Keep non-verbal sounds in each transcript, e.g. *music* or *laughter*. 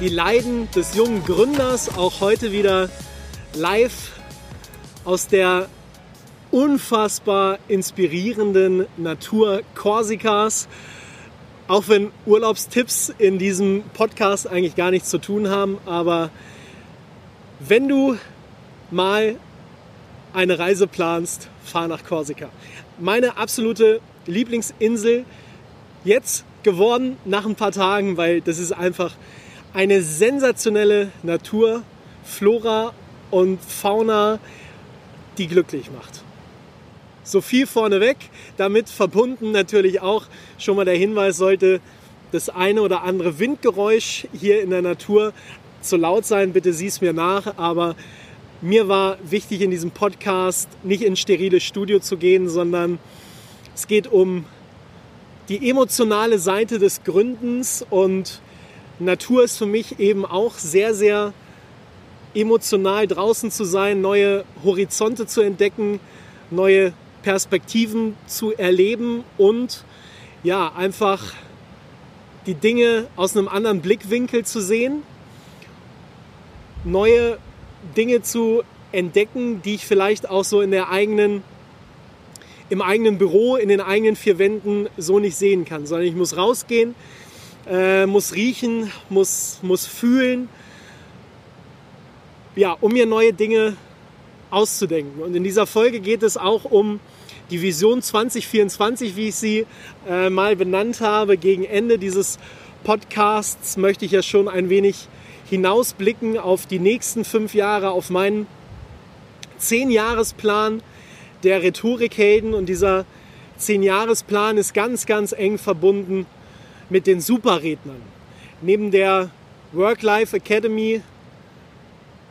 die Leiden des jungen Gründers, auch heute wieder live aus der unfassbar inspirierenden Natur Korsikas. Auch wenn Urlaubstipps in diesem Podcast eigentlich gar nichts zu tun haben, aber wenn du mal eine Reise planst, fahr nach Korsika. Meine absolute Lieblingsinsel jetzt geworden nach ein paar Tagen, weil das ist einfach eine sensationelle Natur, Flora und Fauna, die glücklich macht. So viel vorneweg, damit verbunden natürlich auch schon mal der Hinweis sollte das eine oder andere Windgeräusch hier in der Natur zu laut sein, bitte sieh es mir nach, aber mir war wichtig in diesem Podcast nicht ins sterile Studio zu gehen, sondern es geht um die emotionale Seite des Gründens und Natur ist für mich eben auch sehr, sehr emotional draußen zu sein, neue Horizonte zu entdecken, neue Perspektiven zu erleben und ja, einfach die Dinge aus einem anderen Blickwinkel zu sehen, neue Dinge zu entdecken, die ich vielleicht auch so in der eigenen im eigenen Büro, in den eigenen vier Wänden so nicht sehen kann, sondern ich muss rausgehen, äh, muss riechen, muss, muss fühlen, ja, um mir neue Dinge auszudenken. Und in dieser Folge geht es auch um die Vision 2024, wie ich sie äh, mal benannt habe. Gegen Ende dieses Podcasts möchte ich ja schon ein wenig hinausblicken auf die nächsten fünf Jahre, auf meinen Zehn-Jahres-Plan der Rhetorikhelden und dieser Zehn-Jahres-Plan ist ganz, ganz eng verbunden mit den Superrednern. Neben der Work-Life Academy,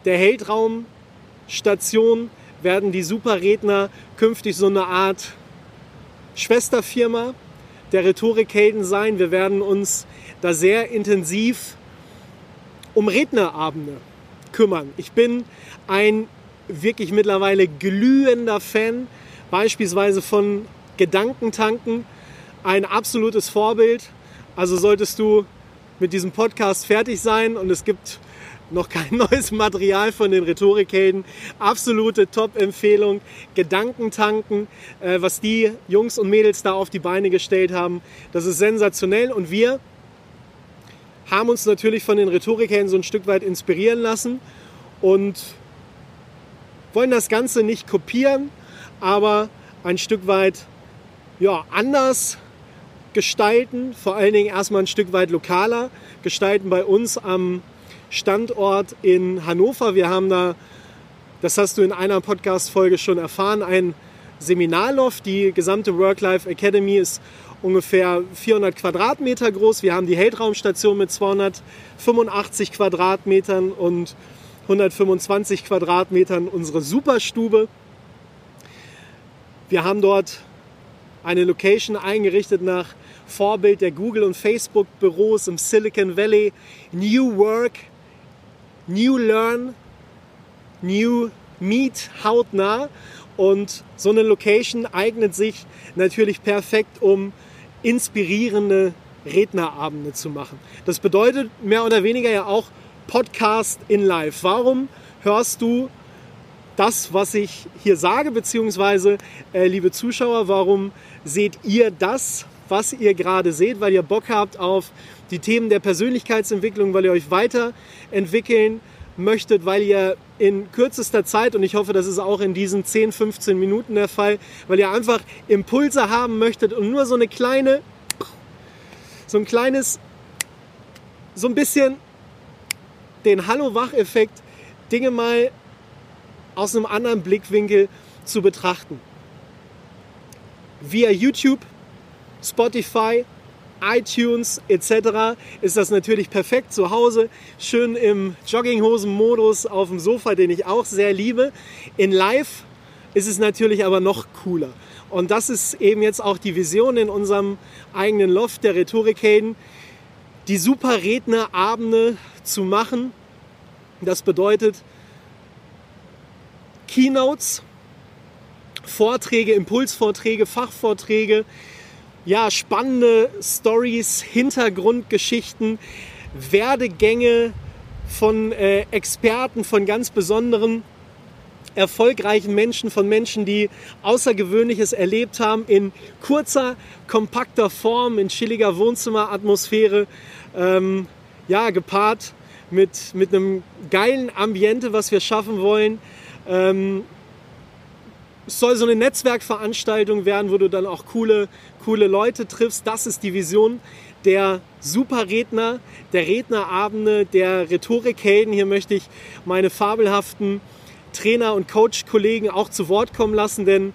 der Heldraumstation, werden die Superredner künftig so eine Art Schwesterfirma der Rhetorikhelden sein. Wir werden uns da sehr intensiv um Rednerabende kümmern. Ich bin ein wirklich mittlerweile glühender Fan, beispielsweise von Gedankentanken, ein absolutes Vorbild. Also solltest du mit diesem Podcast fertig sein und es gibt noch kein *laughs* neues Material von den Rhetorikhelden. Absolute Top-Empfehlung. Gedankentanken, äh, was die Jungs und Mädels da auf die Beine gestellt haben, das ist sensationell. Und wir haben uns natürlich von den Rhetorikhelden so ein Stück weit inspirieren lassen und wollen das Ganze nicht kopieren, aber ein Stück weit ja, anders gestalten, vor allen Dingen erstmal ein Stück weit lokaler gestalten bei uns am Standort in Hannover. Wir haben da, das hast du in einer Podcast-Folge schon erfahren, ein Seminarloft. Die gesamte Work-Life Academy ist ungefähr 400 Quadratmeter groß. Wir haben die Heldraumstation mit 285 Quadratmetern und 125 Quadratmetern unsere Superstube. Wir haben dort eine Location eingerichtet nach Vorbild der Google- und Facebook-Büros im Silicon Valley. New Work, New Learn, New Meet hautnah. Und so eine Location eignet sich natürlich perfekt, um inspirierende Rednerabende zu machen. Das bedeutet mehr oder weniger ja auch Podcast in Live. Warum hörst du das, was ich hier sage, beziehungsweise, äh, liebe Zuschauer, warum seht ihr das, was ihr gerade seht, weil ihr Bock habt auf die Themen der Persönlichkeitsentwicklung, weil ihr euch weiterentwickeln möchtet, weil ihr in kürzester Zeit, und ich hoffe, das ist auch in diesen 10, 15 Minuten der Fall, weil ihr einfach Impulse haben möchtet und nur so eine kleine, so ein kleines, so ein bisschen den Hallo-Wach-Effekt, Dinge mal aus einem anderen Blickwinkel zu betrachten. Via YouTube, Spotify, iTunes etc. ist das natürlich perfekt zu Hause, schön im Jogginghosen-Modus auf dem Sofa, den ich auch sehr liebe. In Live ist es natürlich aber noch cooler. Und das ist eben jetzt auch die Vision in unserem eigenen Loft der Rhetorikhelden, die super Rednerabende zu machen. Das bedeutet Keynotes, Vorträge, Impulsvorträge, Fachvorträge, ja, spannende Stories, Hintergrundgeschichten, Werdegänge von äh, Experten, von ganz besonderen, erfolgreichen Menschen, von Menschen, die Außergewöhnliches erlebt haben, in kurzer, kompakter Form, in chilliger Wohnzimmeratmosphäre, ähm, ja, gepaart mit, mit einem geilen Ambiente, was wir schaffen wollen. Ähm, es soll so eine Netzwerkveranstaltung werden, wo du dann auch coole, coole Leute triffst. Das ist die Vision der Superredner, der Rednerabende, der Rhetorikhelden. Hier möchte ich meine fabelhaften Trainer- und Coach-Kollegen auch zu Wort kommen lassen, denn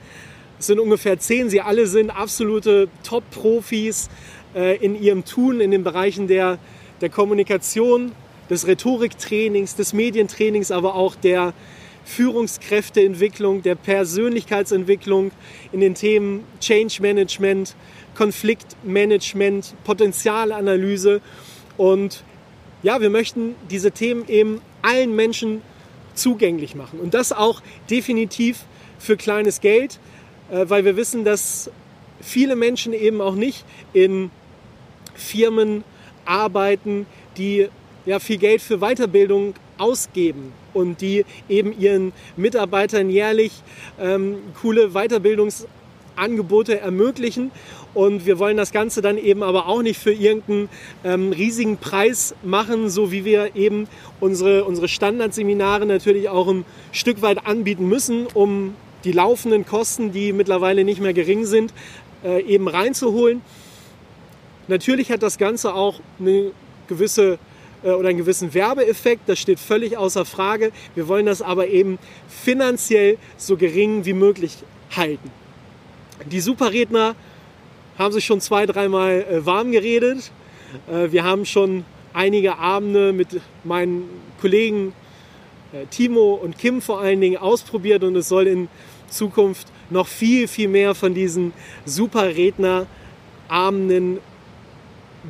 es sind ungefähr zehn. Sie alle sind absolute Top-Profis äh, in ihrem Tun, in den Bereichen der, der Kommunikation, des Rhetoriktrainings, des Medientrainings, aber auch der Führungskräfteentwicklung, der Persönlichkeitsentwicklung in den Themen Change Management, Konfliktmanagement, Potenzialanalyse. Und ja, wir möchten diese Themen eben allen Menschen zugänglich machen. Und das auch definitiv für kleines Geld, äh, weil wir wissen, dass viele Menschen eben auch nicht in Firmen arbeiten, die ja, viel Geld für Weiterbildung ausgeben und die eben ihren Mitarbeitern jährlich ähm, coole Weiterbildungsangebote ermöglichen. Und wir wollen das Ganze dann eben aber auch nicht für irgendeinen ähm, riesigen Preis machen, so wie wir eben unsere, unsere Standardseminare natürlich auch ein Stück weit anbieten müssen, um die laufenden Kosten, die mittlerweile nicht mehr gering sind, äh, eben reinzuholen. Natürlich hat das Ganze auch eine gewisse oder einen gewissen Werbeeffekt, das steht völlig außer Frage. Wir wollen das aber eben finanziell so gering wie möglich halten. Die Superredner haben sich schon zwei, dreimal äh, warm geredet. Äh, wir haben schon einige Abende mit meinen Kollegen Timo und Kim vor allen Dingen ausprobiert und es soll in Zukunft noch viel, viel mehr von diesen Superrednerabenden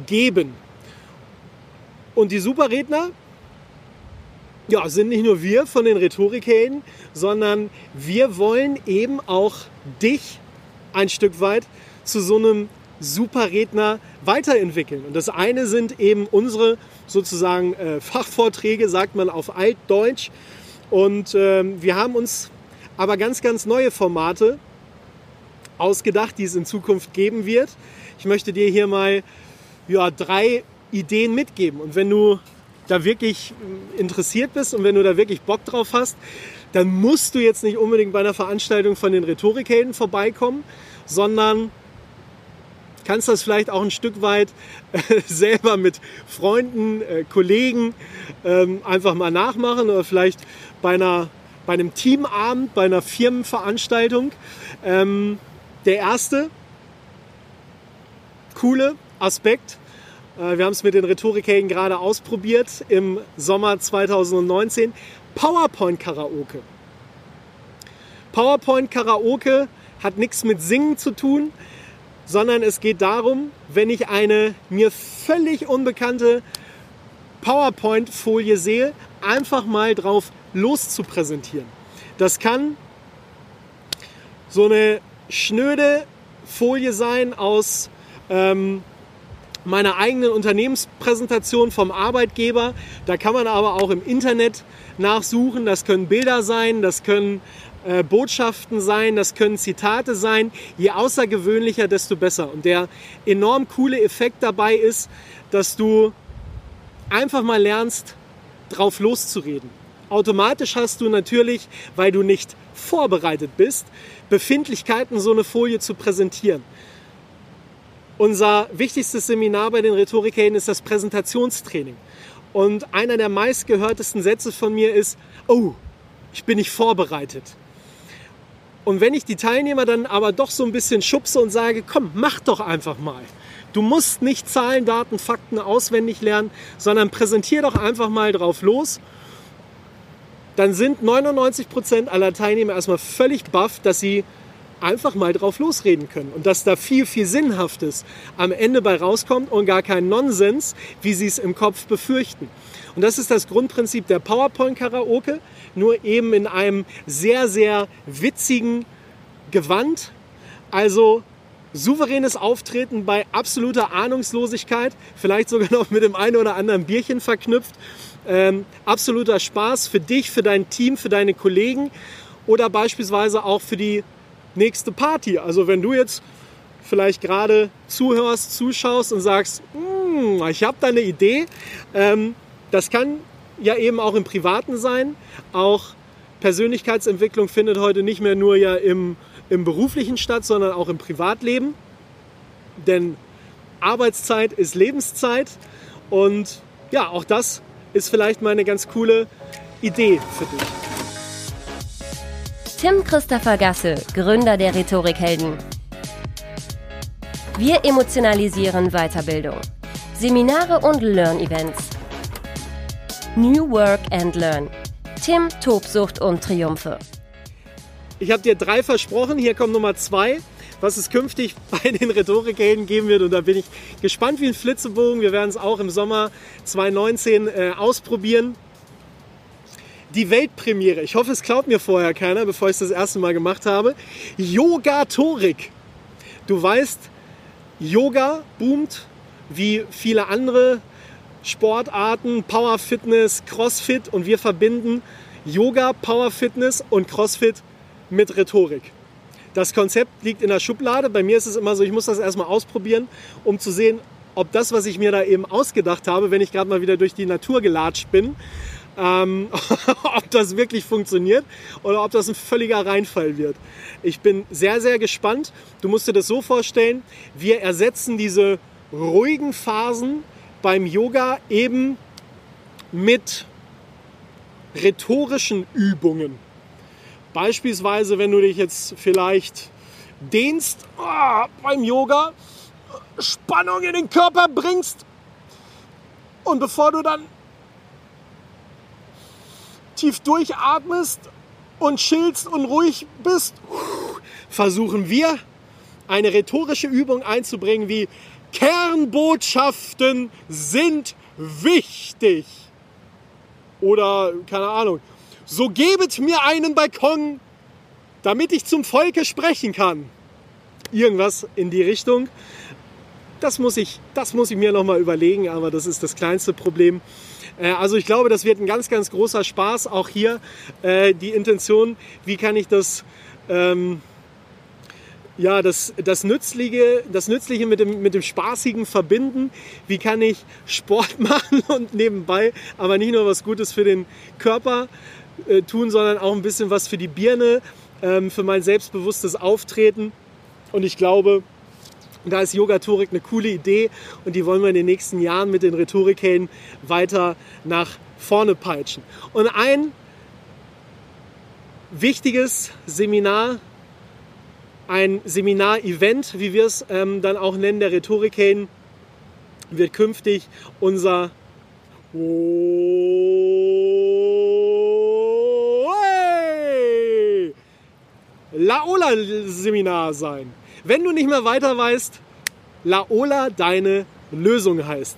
geben. Und die Superredner, ja, sind nicht nur wir von den Rhetorikhelden, sondern wir wollen eben auch dich ein Stück weit zu so einem Superredner weiterentwickeln. Und das eine sind eben unsere sozusagen äh, Fachvorträge, sagt man auf Altdeutsch. Und äh, wir haben uns aber ganz, ganz neue Formate ausgedacht, die es in Zukunft geben wird. Ich möchte dir hier mal ja, drei Ideen mitgeben. Und wenn du da wirklich interessiert bist und wenn du da wirklich Bock drauf hast, dann musst du jetzt nicht unbedingt bei einer Veranstaltung von den Rhetorikhelden vorbeikommen, sondern kannst das vielleicht auch ein Stück weit äh, *laughs* selber mit Freunden, äh, Kollegen ähm, einfach mal nachmachen oder vielleicht bei, einer, bei einem Teamabend, bei einer Firmenveranstaltung. Ähm, der erste coole Aspekt wir haben es mit den Rhetorikhelden gerade ausprobiert im Sommer 2019. PowerPoint Karaoke. PowerPoint Karaoke hat nichts mit Singen zu tun, sondern es geht darum, wenn ich eine mir völlig unbekannte PowerPoint-Folie sehe, einfach mal drauf loszupräsentieren. Das kann so eine schnöde Folie sein aus ähm, meiner eigenen Unternehmenspräsentation vom Arbeitgeber. Da kann man aber auch im Internet nachsuchen. Das können Bilder sein, das können äh, Botschaften sein, das können Zitate sein. Je außergewöhnlicher, desto besser. Und der enorm coole Effekt dabei ist, dass du einfach mal lernst, drauf loszureden. Automatisch hast du natürlich, weil du nicht vorbereitet bist, Befindlichkeiten, so eine Folie zu präsentieren. Unser wichtigstes Seminar bei den Rhetorikhelden ist das Präsentationstraining. Und einer der meistgehörtesten Sätze von mir ist, oh, ich bin nicht vorbereitet. Und wenn ich die Teilnehmer dann aber doch so ein bisschen schubse und sage, komm, mach doch einfach mal. Du musst nicht Zahlen, Daten, Fakten auswendig lernen, sondern präsentier doch einfach mal drauf los. Dann sind 99% aller Teilnehmer erstmal völlig baff, dass sie einfach mal drauf losreden können und dass da viel, viel Sinnhaftes am Ende bei rauskommt und gar kein Nonsens, wie sie es im Kopf befürchten. Und das ist das Grundprinzip der PowerPoint-Karaoke, nur eben in einem sehr, sehr witzigen Gewand. Also souveränes Auftreten bei absoluter Ahnungslosigkeit, vielleicht sogar noch mit dem einen oder anderen Bierchen verknüpft. Ähm, absoluter Spaß für dich, für dein Team, für deine Kollegen oder beispielsweise auch für die nächste Party. Also wenn du jetzt vielleicht gerade zuhörst, zuschaust und sagst, hm, ich habe da eine Idee, ähm, das kann ja eben auch im Privaten sein. Auch Persönlichkeitsentwicklung findet heute nicht mehr nur ja im, im beruflichen statt, sondern auch im Privatleben. Denn Arbeitszeit ist Lebenszeit und ja, auch das ist vielleicht mal eine ganz coole Idee für dich. Tim Christopher Gasse, Gründer der Rhetorikhelden. Wir emotionalisieren Weiterbildung. Seminare und Learn-Events. New Work and Learn. Tim, Tobsucht und Triumphe. Ich habe dir drei versprochen, hier kommt Nummer zwei, was es künftig *laughs* bei den Rhetorikhelden geben wird. Und da bin ich gespannt wie ein Flitzebogen. Wir werden es auch im Sommer 2019 äh, ausprobieren die Weltpremiere. Ich hoffe, es klaut mir vorher keiner, bevor ich es das erste Mal gemacht habe. Yogatorik. Du weißt, Yoga boomt wie viele andere Sportarten, Power Fitness, Crossfit und wir verbinden Yoga, Power Fitness und Crossfit mit Rhetorik. Das Konzept liegt in der Schublade. Bei mir ist es immer so, ich muss das erstmal ausprobieren, um zu sehen, ob das, was ich mir da eben ausgedacht habe, wenn ich gerade mal wieder durch die Natur gelatscht bin, ähm, *laughs* ob das wirklich funktioniert oder ob das ein völliger Reinfall wird. Ich bin sehr, sehr gespannt. Du musst dir das so vorstellen, wir ersetzen diese ruhigen Phasen beim Yoga eben mit rhetorischen Übungen. Beispielsweise, wenn du dich jetzt vielleicht dehnst oh, beim Yoga, Spannung in den Körper bringst und bevor du dann tief durchatmest und chillst und ruhig bist, versuchen wir eine rhetorische Übung einzubringen wie Kernbotschaften sind wichtig. Oder keine Ahnung, so gebet mir einen Balkon, damit ich zum Volke sprechen kann. Irgendwas in die Richtung. Das muss ich, das muss ich mir nochmal überlegen, aber das ist das kleinste Problem. Äh, also ich glaube, das wird ein ganz, ganz großer Spaß. Auch hier äh, die Intention, wie kann ich das... Ähm, ja, das, das, Nützliche, das Nützliche mit dem, mit dem Spaßigen verbinden. Wie kann ich Sport *laughs* machen und nebenbei aber nicht nur was Gutes für den Körper äh, tun, sondern auch ein bisschen was für die Birne, ähm, für mein selbstbewusstes Auftreten. Und ich glaube, da ist Yogatorik eine coole Idee und die wollen wir in den nächsten Jahren mit den Rhetorikhelden weiter nach vorne peitschen. Und ein wichtiges Seminar, ein Seminar-Event, wie wir es ähm, dann auch nennen, der Rhetorikhelden, wird künftig unser Laola-Seminar sein. Wenn du nicht mehr weiter weißt, Laola deine Lösung heißt.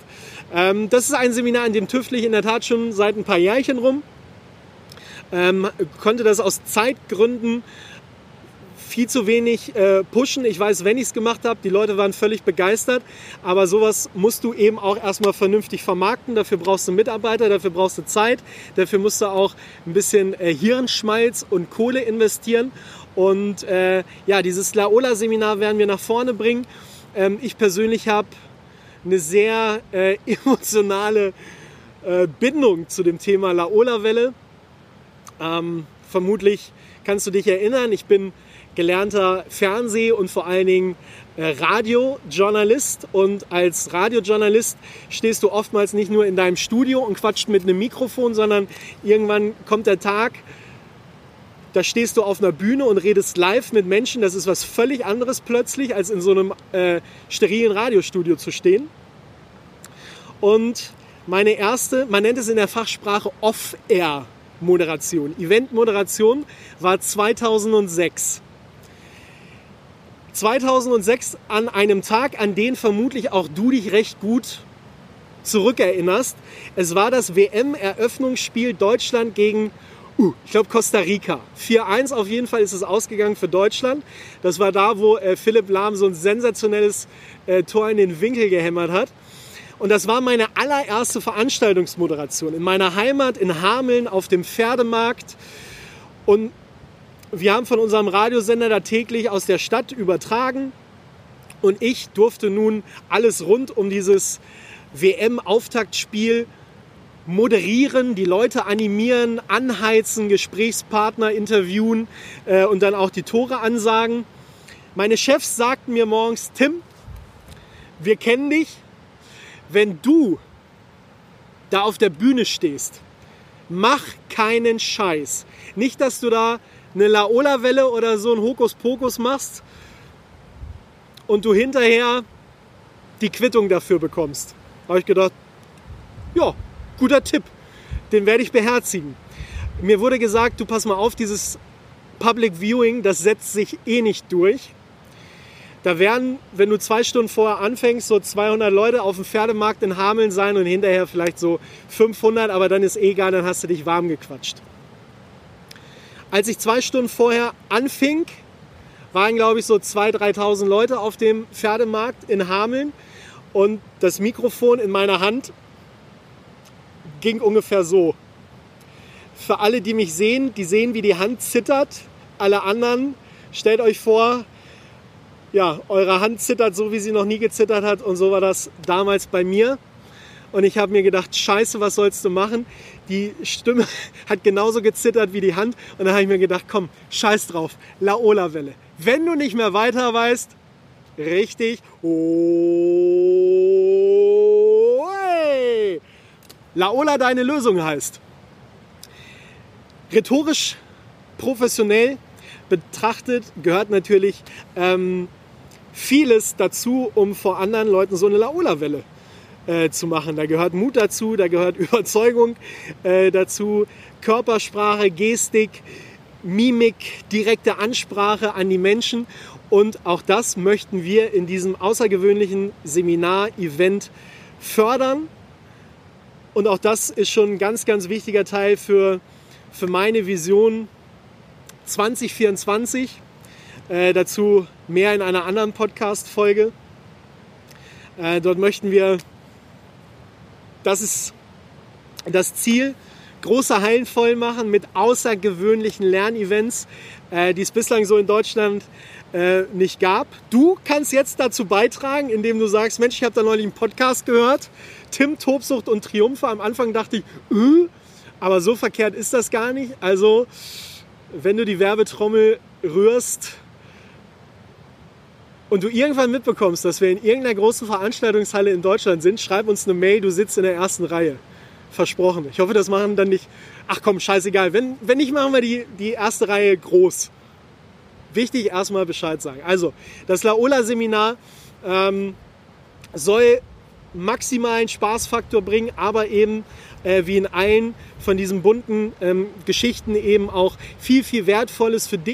Ähm, das ist ein Seminar, in dem tüftel ich in der Tat schon seit ein paar Jährchen rum. Ähm, konnte das aus Zeitgründen viel zu wenig äh, pushen. Ich weiß, wenn ich es gemacht habe, die Leute waren völlig begeistert. Aber sowas musst du eben auch erstmal vernünftig vermarkten. Dafür brauchst du Mitarbeiter, dafür brauchst du Zeit, dafür musst du auch ein bisschen äh, Hirnschmalz und Kohle investieren. Und äh, ja, dieses Laola-Seminar werden wir nach vorne bringen. Ähm, ich persönlich habe eine sehr äh, *laughs* emotionale äh, Bindung zu dem Thema Laola-Welle. Ähm, vermutlich kannst du dich erinnern, ich bin gelernter Fernseh- und vor allen Dingen äh, Radiojournalist. Und als Radiojournalist stehst du oftmals nicht nur in deinem Studio und quatscht mit einem Mikrofon, sondern irgendwann kommt der Tag, da stehst du auf einer Bühne und redest live mit Menschen. Das ist was völlig anderes plötzlich, als in so einem äh, sterilen Radiostudio zu stehen. Und meine erste, man nennt es in der Fachsprache Off-Air-Moderation. Event-Moderation war 2006. 2006 an einem Tag, an den vermutlich auch du dich recht gut zurückerinnerst. Es war das WM-Eröffnungsspiel Deutschland gegen, uh, ich glaube, Costa Rica. 4-1 auf jeden Fall ist es ausgegangen für Deutschland. Das war da, wo äh, Philipp Lahm so ein sensationelles äh, Tor in den Winkel gehämmert hat. Und das war meine allererste Veranstaltungsmoderation in meiner Heimat in Hameln auf dem Pferdemarkt. Und wir haben von unserem Radiosender da täglich aus der Stadt übertragen. Und ich durfte nun alles rund um dieses WM-Auftaktspiel moderieren, die Leute animieren, anheizen, Gesprächspartner interviewen äh, und dann auch die Tore ansagen. Meine Chefs sagten mir morgens, Tim, wir kennen dich, wenn du da auf der Bühne stehst, mach keinen Scheiß. Nicht, dass du da eine Laola-Welle oder so ein Hokuspokus machst und du hinterher die Quittung dafür bekommst. Habe ich gedacht, ja, guter Tipp, den werde ich beherzigen. Mir wurde gesagt, du pass mal auf, dieses Public Viewing, das setzt sich eh nicht durch. Da werden, wenn du zwei Stunden vorher anfängst, so 200 Leute auf dem Pferdemarkt in Hameln sein und hinterher vielleicht so 500, aber dann ist eh egal, dann hast du dich warm gequatscht. Als ich zwei Stunden vorher anfing, waren glaube ich so 2.000, 3.000 Leute auf dem Pferdemarkt in Hameln und das Mikrofon in meiner Hand ging ungefähr so. Für alle, die mich sehen, die sehen, wie die Hand zittert. Alle anderen, stellt euch vor, ja, eure Hand zittert so, wie sie noch nie gezittert hat. Und so war das damals bei mir. Und ich habe mir gedacht, scheiße, was sollst du machen? Die Stimme *laughs* hat genauso gezittert wie die Hand. Und dann habe ich mir gedacht, komm, scheiß drauf, Laola-Welle. Wenn du nicht mehr weiter weißt, richtig, oh, hey. Laola deine Lösung heißt. Rhetorisch professionell betrachtet gehört natürlich ähm, vieles dazu, um vor anderen Leuten so eine Laola-Welle äh, zu machen. Da gehört Mut dazu, da gehört *laughs* Überzeugung äh, dazu, Körpersprache, Gestik, Mimik, direkte Ansprache an die Menschen. Und auch das möchten wir in diesem außergewöhnlichen Seminar-Event fördern. Und auch das ist schon ein ganz, ganz wichtiger Teil für, für meine Vision 2024. Äh, dazu mehr in einer anderen Podcast-Folge. Äh, dort möchten wir, das ist das Ziel, große Hallen voll machen mit außergewöhnlichen Lernevents, äh, die es bislang so in Deutschland äh, nicht gab. Du kannst jetzt dazu beitragen, indem du sagst, Mensch, ich habe da neulich einen Podcast gehört, Tim, Tobsucht und Triumphe. Am Anfang dachte ich, äh, aber so verkehrt ist das gar nicht. Also, wenn du die Werbetrommel rührst, und du irgendwann mitbekommst, dass wir in irgendeiner großen Veranstaltungshalle in Deutschland sind, schreib uns eine Mail, du sitzt in der ersten Reihe. Versprochen. Ich hoffe, das machen dann nicht. Ach komm, scheißegal. Wenn, wenn nicht, machen wir die, die erste Reihe groß. Wichtig, erstmal Bescheid sagen. Also, das Laola-Seminar ähm, soll maximalen Spaßfaktor bringen, aber eben äh, wie in allen von diesen bunten ähm, Geschichten eben auch viel, viel Wertvolles für dich